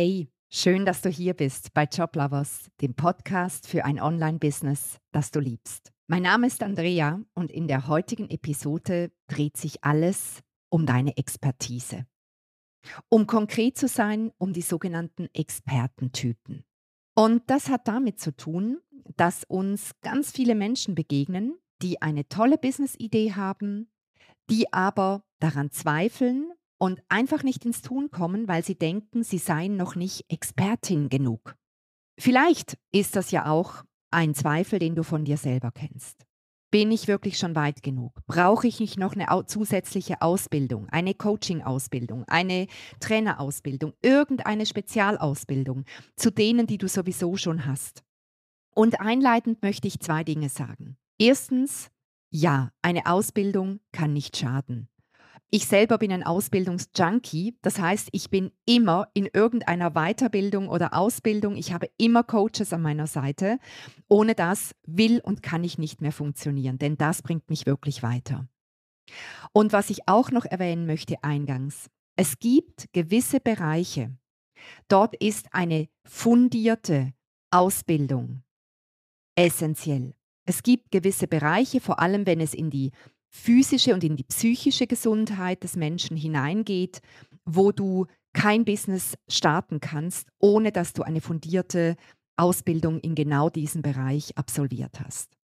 Hey, schön, dass du hier bist bei Joblovers, dem Podcast für ein Online-Business, das du liebst. Mein Name ist Andrea und in der heutigen Episode dreht sich alles um deine Expertise. Um konkret zu sein, um die sogenannten Expertentypen. Und das hat damit zu tun, dass uns ganz viele Menschen begegnen, die eine tolle Business-Idee haben, die aber daran zweifeln und einfach nicht ins Tun kommen, weil sie denken, sie seien noch nicht Expertin genug. Vielleicht ist das ja auch ein Zweifel, den du von dir selber kennst. Bin ich wirklich schon weit genug? Brauche ich nicht noch eine zusätzliche Ausbildung, eine Coaching-Ausbildung, eine Trainerausbildung, irgendeine Spezialausbildung zu denen, die du sowieso schon hast? Und einleitend möchte ich zwei Dinge sagen. Erstens, ja, eine Ausbildung kann nicht schaden. Ich selber bin ein Ausbildungsjunkie, das heißt, ich bin immer in irgendeiner Weiterbildung oder Ausbildung, ich habe immer Coaches an meiner Seite. Ohne das will und kann ich nicht mehr funktionieren, denn das bringt mich wirklich weiter. Und was ich auch noch erwähnen möchte eingangs, es gibt gewisse Bereiche, dort ist eine fundierte Ausbildung essentiell. Es gibt gewisse Bereiche, vor allem wenn es in die physische und in die psychische Gesundheit des Menschen hineingeht, wo du kein Business starten kannst, ohne dass du eine fundierte Ausbildung in genau diesem Bereich absolviert hast.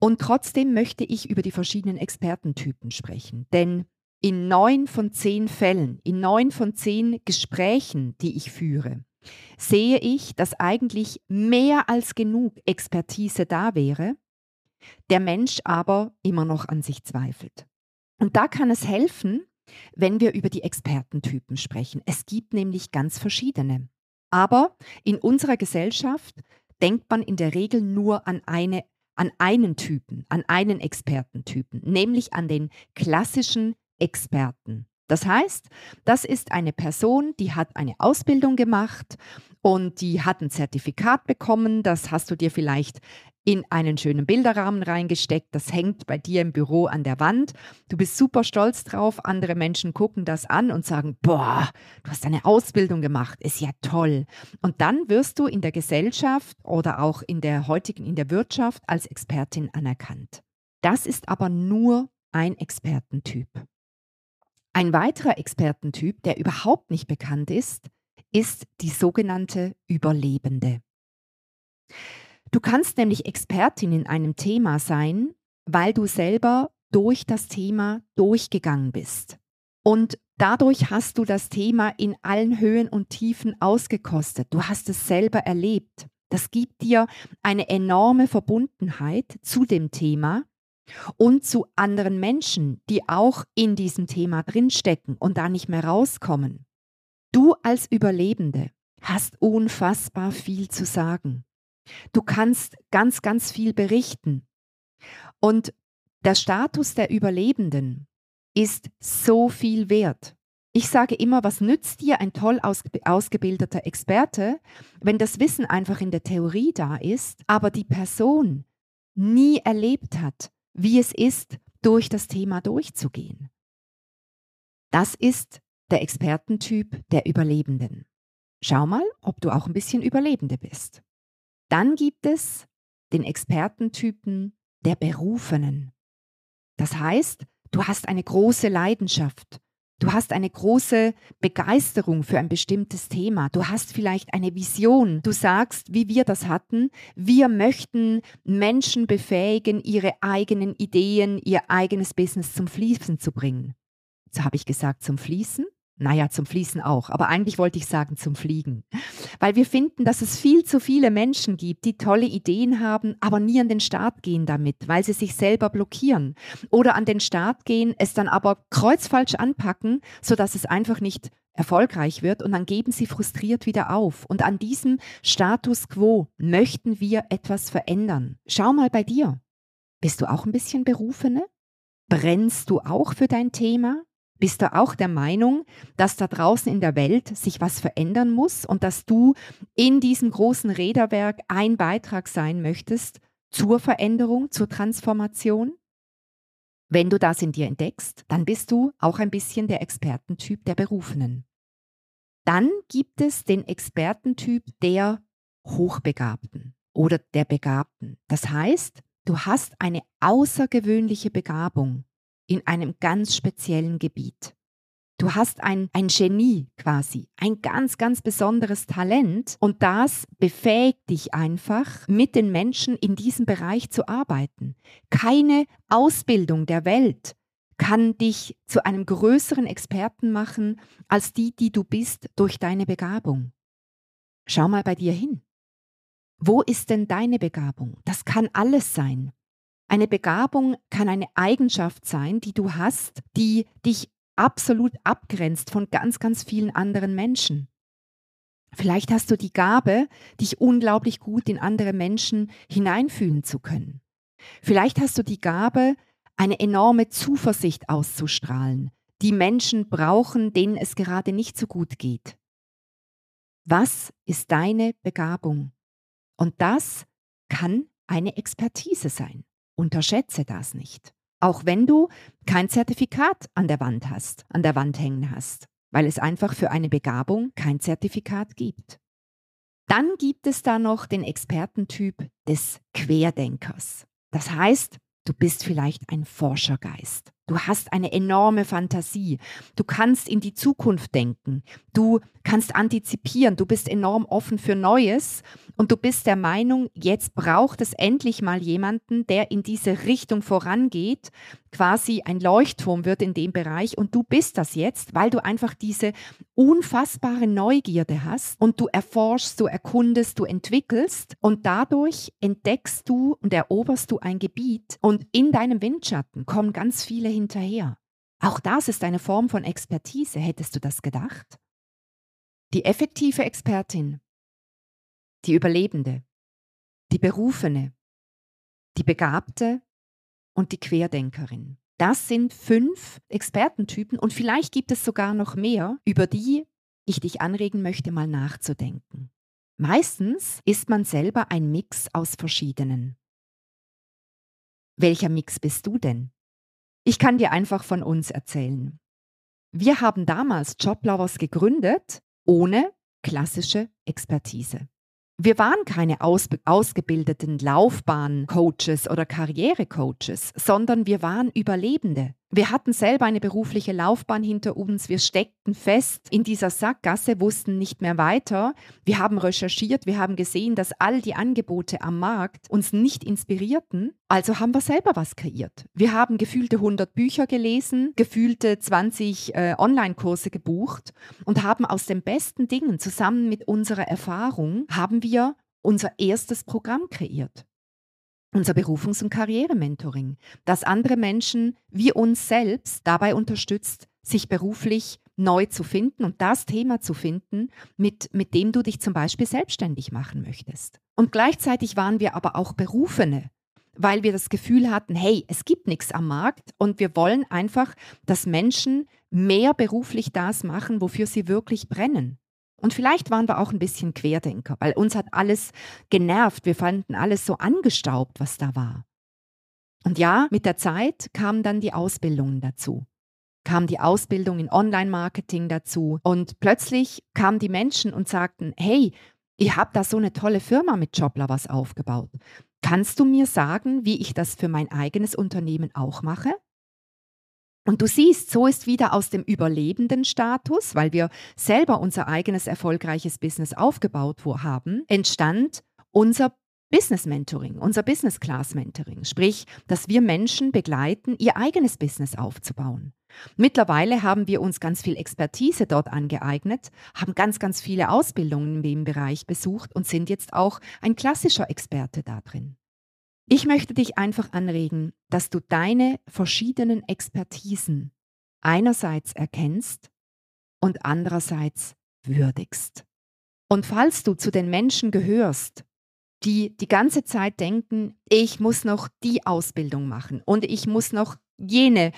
Und trotzdem möchte ich über die verschiedenen Expertentypen sprechen, denn in neun von zehn Fällen, in neun von zehn Gesprächen, die ich führe, sehe ich, dass eigentlich mehr als genug Expertise da wäre, der Mensch aber immer noch an sich zweifelt. Und da kann es helfen, wenn wir über die Expertentypen sprechen. Es gibt nämlich ganz verschiedene. Aber in unserer Gesellschaft denkt man in der Regel nur an eine an einen Typen, an einen Expertentypen, nämlich an den klassischen Experten. Das heißt, das ist eine Person, die hat eine Ausbildung gemacht und die hat ein Zertifikat bekommen. Das hast du dir vielleicht in einen schönen Bilderrahmen reingesteckt. Das hängt bei dir im Büro an der Wand. Du bist super stolz drauf. Andere Menschen gucken das an und sagen, boah, du hast eine Ausbildung gemacht, ist ja toll. Und dann wirst du in der Gesellschaft oder auch in der heutigen, in der Wirtschaft als Expertin anerkannt. Das ist aber nur ein Expertentyp. Ein weiterer Expertentyp, der überhaupt nicht bekannt ist, ist die sogenannte Überlebende. Du kannst nämlich Expertin in einem Thema sein, weil du selber durch das Thema durchgegangen bist. Und dadurch hast du das Thema in allen Höhen und Tiefen ausgekostet. Du hast es selber erlebt. Das gibt dir eine enorme Verbundenheit zu dem Thema und zu anderen Menschen, die auch in diesem Thema drinstecken und da nicht mehr rauskommen. Du als Überlebende hast unfassbar viel zu sagen. Du kannst ganz, ganz viel berichten. Und der Status der Überlebenden ist so viel wert. Ich sage immer, was nützt dir ein toll ausgebildeter Experte, wenn das Wissen einfach in der Theorie da ist, aber die Person nie erlebt hat, wie es ist, durch das Thema durchzugehen. Das ist der Expertentyp der Überlebenden. Schau mal, ob du auch ein bisschen Überlebende bist. Dann gibt es den Expertentypen der Berufenen. Das heißt, du hast eine große Leidenschaft. Du hast eine große Begeisterung für ein bestimmtes Thema. Du hast vielleicht eine Vision. Du sagst, wie wir das hatten, wir möchten Menschen befähigen, ihre eigenen Ideen, ihr eigenes Business zum Fließen zu bringen. So habe ich gesagt, zum Fließen? Naja, zum Fließen auch, aber eigentlich wollte ich sagen zum Fliegen. Weil wir finden, dass es viel zu viele Menschen gibt, die tolle Ideen haben, aber nie an den Start gehen damit, weil sie sich selber blockieren. Oder an den Start gehen, es dann aber kreuzfalsch anpacken, sodass es einfach nicht erfolgreich wird und dann geben sie frustriert wieder auf. Und an diesem Status quo möchten wir etwas verändern. Schau mal bei dir. Bist du auch ein bisschen Berufene? Brennst du auch für dein Thema? Bist du auch der Meinung, dass da draußen in der Welt sich was verändern muss und dass du in diesem großen Räderwerk ein Beitrag sein möchtest zur Veränderung, zur Transformation? Wenn du das in dir entdeckst, dann bist du auch ein bisschen der Expertentyp der Berufenen. Dann gibt es den Expertentyp der Hochbegabten oder der Begabten. Das heißt, du hast eine außergewöhnliche Begabung in einem ganz speziellen Gebiet. Du hast ein, ein Genie quasi, ein ganz, ganz besonderes Talent und das befähigt dich einfach, mit den Menschen in diesem Bereich zu arbeiten. Keine Ausbildung der Welt kann dich zu einem größeren Experten machen als die, die du bist durch deine Begabung. Schau mal bei dir hin. Wo ist denn deine Begabung? Das kann alles sein. Eine Begabung kann eine Eigenschaft sein, die du hast, die dich absolut abgrenzt von ganz, ganz vielen anderen Menschen. Vielleicht hast du die Gabe, dich unglaublich gut in andere Menschen hineinfühlen zu können. Vielleicht hast du die Gabe, eine enorme Zuversicht auszustrahlen, die Menschen brauchen, denen es gerade nicht so gut geht. Was ist deine Begabung? Und das kann eine Expertise sein. Unterschätze das nicht. Auch wenn du kein Zertifikat an der Wand hast, an der Wand hängen hast, weil es einfach für eine Begabung kein Zertifikat gibt. Dann gibt es da noch den Expertentyp des Querdenkers. Das heißt, Du bist vielleicht ein Forschergeist. Du hast eine enorme Fantasie. Du kannst in die Zukunft denken. Du kannst antizipieren. Du bist enorm offen für Neues. Und du bist der Meinung, jetzt braucht es endlich mal jemanden, der in diese Richtung vorangeht, quasi ein Leuchtturm wird in dem Bereich. Und du bist das jetzt, weil du einfach diese unfassbare Neugierde hast und du erforschst, du erkundest, du entwickelst. Und dadurch entdeckst du und eroberst du ein Gebiet. Und in deinem Windschatten kommen ganz viele hinterher. Auch das ist eine Form von Expertise. Hättest du das gedacht? Die effektive Expertin, die Überlebende, die Berufene, die Begabte und die Querdenkerin. Das sind fünf Expertentypen und vielleicht gibt es sogar noch mehr, über die ich dich anregen möchte, mal nachzudenken. Meistens ist man selber ein Mix aus verschiedenen. Welcher Mix bist du denn? Ich kann dir einfach von uns erzählen. Wir haben damals Joblovers gegründet ohne klassische Expertise. Wir waren keine ausgebildeten Laufbahncoaches oder Karrierecoaches, sondern wir waren Überlebende. Wir hatten selber eine berufliche Laufbahn hinter uns. Wir steckten fest in dieser Sackgasse, wussten nicht mehr weiter. Wir haben recherchiert, wir haben gesehen, dass all die Angebote am Markt uns nicht inspirierten. Also haben wir selber was kreiert. Wir haben gefühlte 100 Bücher gelesen, gefühlte 20 äh, Online-Kurse gebucht und haben aus den besten Dingen zusammen mit unserer Erfahrung haben wir unser erstes Programm kreiert unser Berufungs- und Karrierementoring, das andere Menschen wie uns selbst dabei unterstützt, sich beruflich neu zu finden und das Thema zu finden, mit, mit dem du dich zum Beispiel selbstständig machen möchtest. Und gleichzeitig waren wir aber auch Berufene, weil wir das Gefühl hatten, hey, es gibt nichts am Markt und wir wollen einfach, dass Menschen mehr beruflich das machen, wofür sie wirklich brennen. Und vielleicht waren wir auch ein bisschen Querdenker, weil uns hat alles genervt. Wir fanden alles so angestaubt, was da war. Und ja, mit der Zeit kamen dann die Ausbildungen dazu. Kam die Ausbildung in Online-Marketing dazu. Und plötzlich kamen die Menschen und sagten, hey, ihr habt da so eine tolle Firma mit Jobler was aufgebaut. Kannst du mir sagen, wie ich das für mein eigenes Unternehmen auch mache? Und du siehst, so ist wieder aus dem überlebenden Status, weil wir selber unser eigenes erfolgreiches Business aufgebaut haben, entstand unser Business Mentoring, unser Business Class Mentoring, sprich, dass wir Menschen begleiten, ihr eigenes Business aufzubauen. Mittlerweile haben wir uns ganz viel Expertise dort angeeignet, haben ganz, ganz viele Ausbildungen in dem Bereich besucht und sind jetzt auch ein klassischer Experte da drin. Ich möchte dich einfach anregen, dass du deine verschiedenen Expertisen einerseits erkennst und andererseits würdigst. Und falls du zu den Menschen gehörst, die die ganze Zeit denken, ich muss noch die Ausbildung machen und ich muss noch jene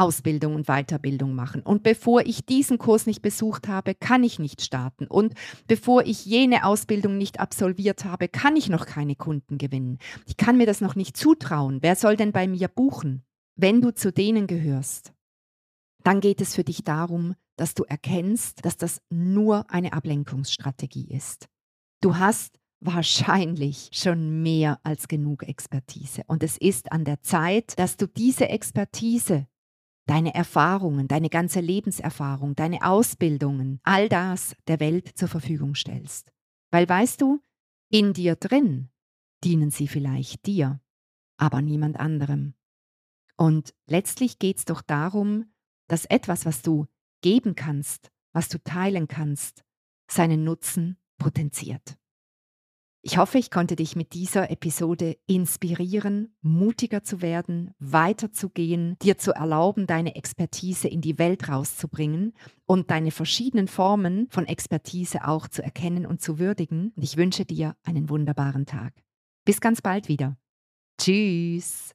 Ausbildung und Weiterbildung machen. Und bevor ich diesen Kurs nicht besucht habe, kann ich nicht starten. Und bevor ich jene Ausbildung nicht absolviert habe, kann ich noch keine Kunden gewinnen. Ich kann mir das noch nicht zutrauen. Wer soll denn bei mir buchen? Wenn du zu denen gehörst, dann geht es für dich darum, dass du erkennst, dass das nur eine Ablenkungsstrategie ist. Du hast wahrscheinlich schon mehr als genug Expertise. Und es ist an der Zeit, dass du diese Expertise, deine Erfahrungen, deine ganze Lebenserfahrung, deine Ausbildungen, all das der Welt zur Verfügung stellst. Weil weißt du, in dir drin dienen sie vielleicht dir, aber niemand anderem. Und letztlich geht es doch darum, dass etwas, was du geben kannst, was du teilen kannst, seinen Nutzen potenziert. Ich hoffe, ich konnte dich mit dieser Episode inspirieren, mutiger zu werden, weiterzugehen, dir zu erlauben, deine Expertise in die Welt rauszubringen und deine verschiedenen Formen von Expertise auch zu erkennen und zu würdigen. Und ich wünsche dir einen wunderbaren Tag. Bis ganz bald wieder. Tschüss.